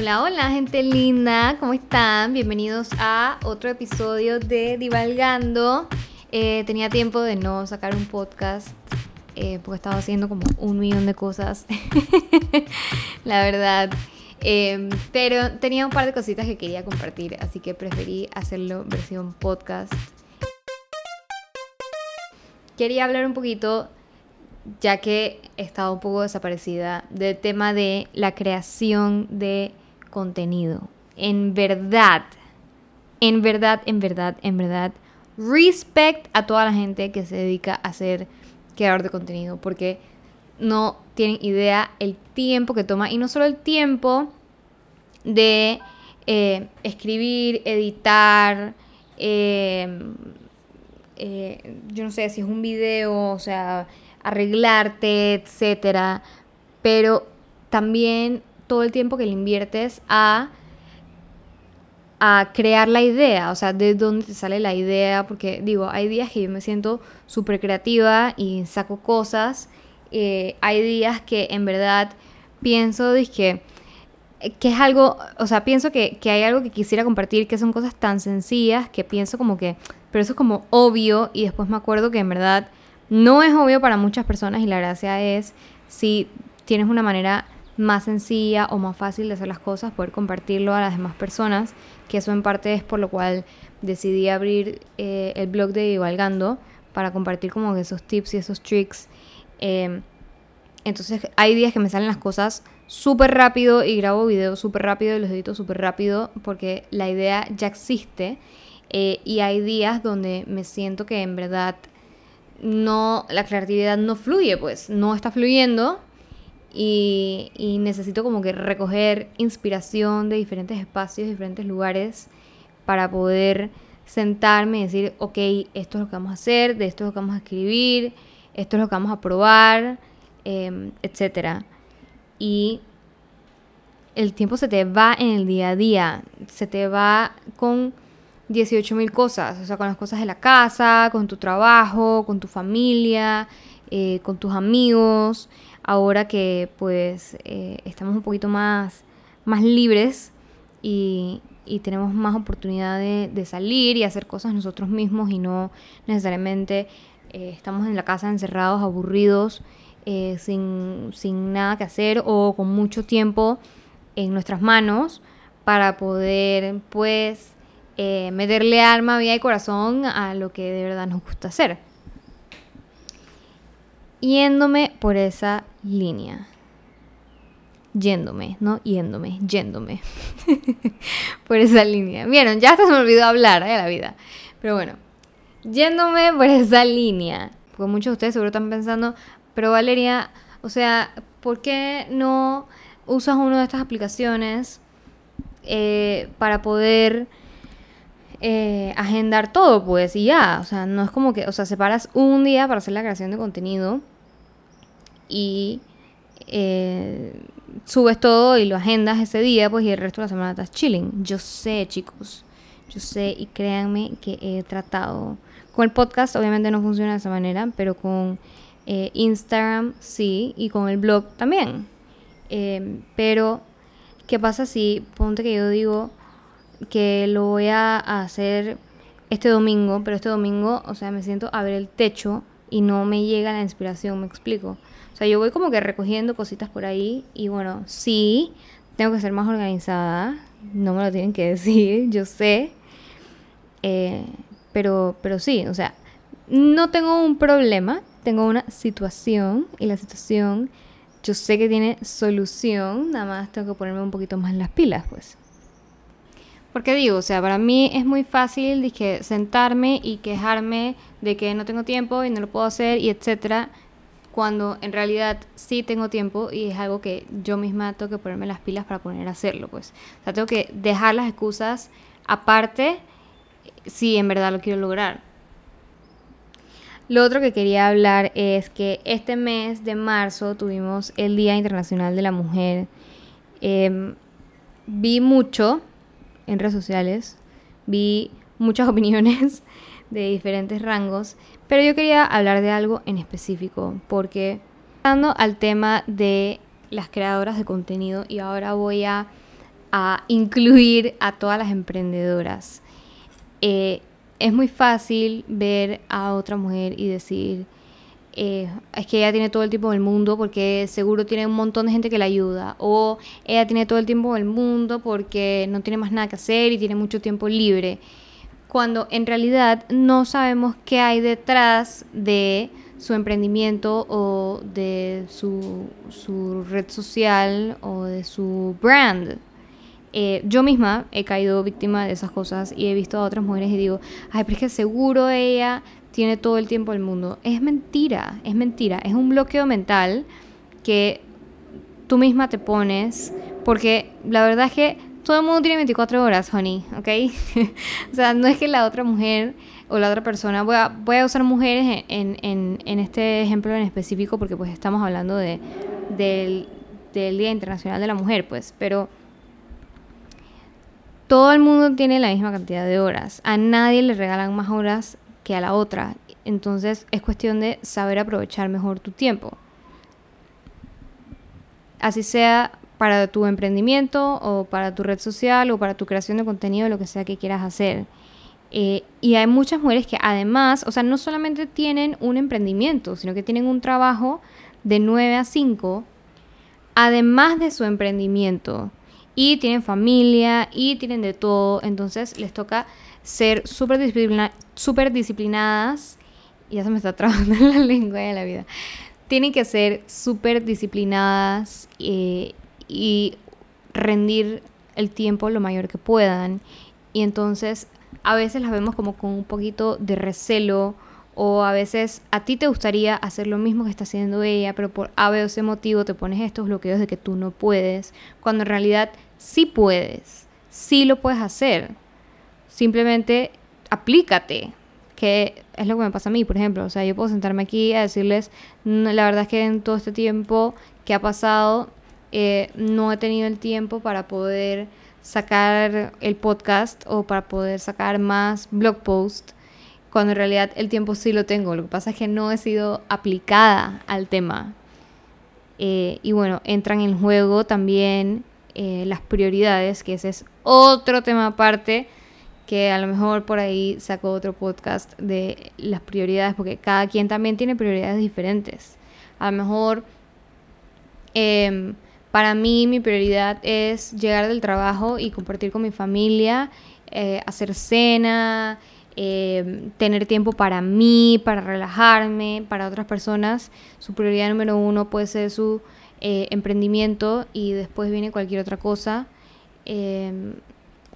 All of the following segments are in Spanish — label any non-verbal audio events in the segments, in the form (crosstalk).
Hola, hola gente linda, ¿cómo están? Bienvenidos a otro episodio de Divalgando. Eh, tenía tiempo de no sacar un podcast eh, porque estaba haciendo como un millón de cosas, (laughs) la verdad. Em, pero tenía un par de cositas que quería compartir, así que preferí hacerlo versión podcast. Quería hablar un poquito ya que he estado un poco desaparecida, del tema de la creación de contenido. En verdad, en verdad, en verdad, en verdad, respect a toda la gente que se dedica a ser creador de contenido, porque no tienen idea el tiempo que toma, y no solo el tiempo de eh, escribir, editar, eh, eh, yo no sé si es un video, o sea, arreglarte, etcétera, pero también todo el tiempo que le inviertes a a crear la idea, o sea, de dónde te sale la idea, porque digo, hay días que yo me siento súper creativa y saco cosas, eh, hay días que en verdad pienso que, que es algo, o sea, pienso que, que hay algo que quisiera compartir, que son cosas tan sencillas que pienso como que, pero eso es como obvio y después me acuerdo que en verdad no es obvio para muchas personas y la gracia es si tienes una manera más sencilla o más fácil de hacer las cosas, poder compartirlo a las demás personas, que eso en parte es por lo cual decidí abrir eh, el blog de Divalgando para compartir como esos tips y esos tricks. Em, entonces hay días que me salen las cosas súper rápido y grabo videos súper rápido y los edito súper rápido porque la idea ya existe. Eh, y hay días donde me siento que en verdad no, la creatividad no fluye, pues, no está fluyendo y, necesito como que recoger inspiración de diferentes espacios, diferentes lugares para poder sentarme y decir, ok, esto es lo que vamos a hacer, de esto es lo que vamos a escribir, esto es lo que vamos a probar, eh, etc. Y el tiempo se te va en el día a día, se te va con 18 mil cosas, o sea, con las cosas de la casa, con tu trabajo, con tu familia, eh, con tus amigos. Ahora que pues eh, estamos un poquito más, más libres y, y tenemos más oportunidad de, salir y hacer cosas nosotros mismos y no necesariamente eh, estamos en la casa encerrados, aburridos, sin, sin nada que hacer o con mucho tiempo en nuestras manos para poder pues eh, meterle alma, vida y corazón a lo que de verdad nos gusta hacer. Yéndome por esa línea. Yéndome, no yéndome, yéndome. (laughs) por esa línea. Vieron, ya hasta se me olvidó hablar de la vida. Pero bueno, yéndome por esa línea. Porque muchos de ustedes seguro están pensando, pero Valeria, o sea, ¿por qué no usas una de estas aplicaciones eh, para poder eh, agendar todo, pues, y ya. O sea, no es como que, o sea, separas un día para hacer la creación de contenido y eh, subes todo y lo agendas ese día, pues, y el resto de la semana estás chilling. Yo sé, chicos. Yo sé y créanme que he tratado. Con el podcast obviamente no funciona de esa manera, pero con eh, Instagram sí y con el blog también. pero, ¿qué pasa si, ponte que yo digo, que lo voy a hacer este domingo, pero este domingo, o sea, me siento a ver el techo y no me llega la inspiración, me explico. O sea, yo voy como que recogiendo cositas por ahí y bueno, sí, tengo que ser más organizada, no me lo tienen que (laughs) decir, yo sé, eh, pero, pero sí, o sea, no tengo un problema, tengo una situación y la situación yo sé que tiene solución, nada más tengo que ponerme un poquito más las pilas, pues. Porque digo, o sea, para mí es muy fácil dije, sentarme y quejarme de que no tengo tiempo y no lo puedo hacer y etcétera, cuando en realidad sí tengo tiempo y es algo que yo misma tengo que ponerme las pilas para poner a hacerlo, pues. O sea, tengo que dejar las excusas aparte si en verdad lo quiero lograr. Lo otro que quería hablar es que este mes de marzo tuvimos el Día Internacional de la Mujer. Em, vi mucho en redes sociales, vi muchas (laughs) opiniones de diferentes rangos, pero yo quería hablar de algo en específico, porque pasando al tema de las creadoras de contenido y ahora voy a a incluir a todas las emprendedoras. Eh, es muy fácil ver a otra mujer y decir, eh, es que ella tiene todo el tiempo del mundo porque seguro tiene un montón de gente que la ayuda. O ella tiene todo el tiempo del mundo porque no tiene más nada que hacer y tiene mucho tiempo libre. Cuando en realidad no sabemos qué hay detrás de su emprendimiento o de su, su red social o de su brand. Eh, yo misma he caído víctima de esas cosas y he visto a otras mujeres y digo, ay, pero es que seguro ella tiene todo el tiempo del mundo. Es mentira, es mentira. Es un bloqueo mental que tú misma te pones porque la verdad es que todo el mundo tiene 24 horas, honey, ¿ok? (laughs) o sea, no es que la otra mujer o la otra persona, voy a, voy a usar mujeres en, en, en este ejemplo en específico porque pues estamos hablando de, del, del Día Internacional de la Mujer, pues, pero todo el mundo tiene la misma cantidad de horas. A nadie le regalan más horas que a la otra. Entonces es cuestión de saber aprovechar mejor tu tiempo. Así sea para tu emprendimiento o para tu red social o para tu creación de contenido, lo que sea que quieras hacer. Eh, y hay muchas mujeres que además, o sea, no solamente tienen un emprendimiento, sino que tienen un trabajo de 9 a 5, además de su emprendimiento y tienen familia y tienen de todo, entonces les toca ser súper disciplina super disciplinadas, ya se me está trabando (laughs) la lengua de la vida, tienen que ser súper disciplinadas eh, y rendir el tiempo lo mayor que puedan y entonces a veces las vemos como con un poquito de recelo o a veces a ti te gustaría hacer lo mismo que está haciendo ella, pero por A, B o C motivo te pones estos bloqueos de que tú no puedes, cuando en realidad sí puedes, sí lo puedes hacer. Simplemente aplícate, que es lo que me pasa a mí, por ejemplo. O sea, yo puedo sentarme aquí a decirles, la verdad es que en todo este tiempo que ha pasado, eh, no he tenido el tiempo para poder sacar el podcast o para poder sacar más blog posts cuando en realidad el tiempo sí lo tengo. Lo que pasa es que no he sido aplicada al tema. Eh, y bueno, entran en juego también eh, las prioridades, que ese es otro tema aparte, que a lo mejor por ahí saco otro podcast de las prioridades, porque cada quien también tiene prioridades diferentes. A lo mejor em, para mí mi prioridad es llegar del trabajo y compartir con mi familia, eh, hacer cena, eh, tener tiempo para mí, para relajarme, para otras personas. Su prioridad número uno puede ser su eh, emprendimiento y después viene cualquier otra cosa, em,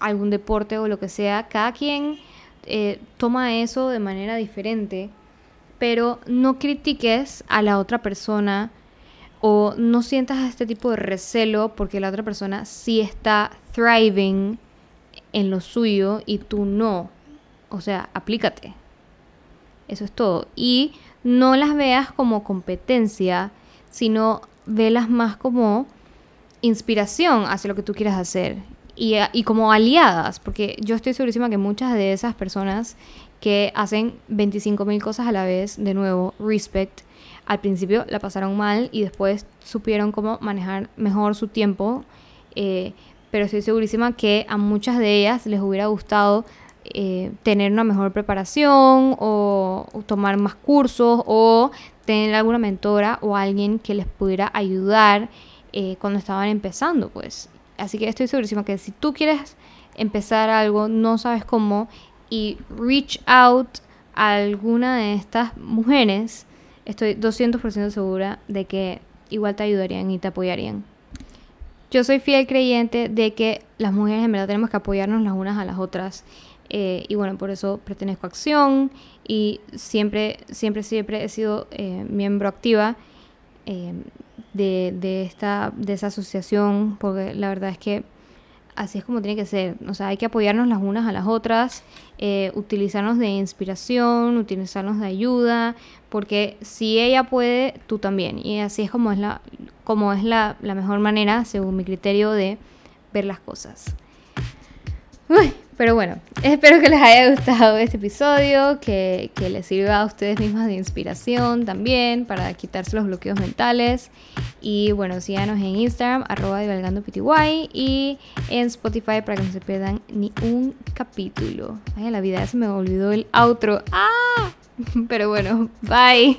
algún deporte o lo que sea. Cada quien toma eso de manera diferente, pero no critiques a la otra persona o no sientas este tipo de recelo porque la otra persona sí está thriving en lo suyo y tú no. O sea, aplícate. Eso es todo. Y no las veas como competencia, sino velas más como inspiración hacia lo que tú quieras hacer. Y, y, como aliadas, porque yo estoy segurísima que muchas de esas personas que hacen 25 mil cosas a la vez, de nuevo, respect, al principio la pasaron mal y después supieron cómo manejar mejor su tiempo. Eh, pero estoy segurísima que a muchas de ellas les hubiera gustado eh, tener una mejor preparación o, tomar más cursos o tener alguna mentora o alguien que les pudiera ayudar eh, cuando estaban empezando, pues. Así que estoy segurísima que si tú quieres empezar algo, no sabes cómo, y reach out a alguna de estas mujeres estoy 200% segura de que igual te ayudarían y te apoyarían. Yo soy fiel creyente de que las mujeres en verdad tenemos que apoyarnos las unas a las otras. Eh, y bueno, por eso pertenezco a Acción y siempre, siempre, siempre he sido eh, miembro activa eh, de, de, esta, de esa asociación, porque la verdad es que así es como tiene que ser. O sea, hay que apoyarnos las unas a las otras, eh, utilizarnos de inspiración, utilizarnos de ayuda, porque si ella puede, tú también. Y así es como es la, como es la, mejor manera, según mi criterio, de ver las cosas. Uy, Pero bueno, (laughs) espero que les haya gustado este episodio, que, que, les sirva a ustedes mismas de inspiración también para quitarse los bloqueos mentales. Y bueno, síganos en Instagram, arroba y en Spotify para que no se pierdan ni un capítulo. Ay, la vida, se me olvidó el outro. ¡Ah! (laughs) Pero bueno, bye.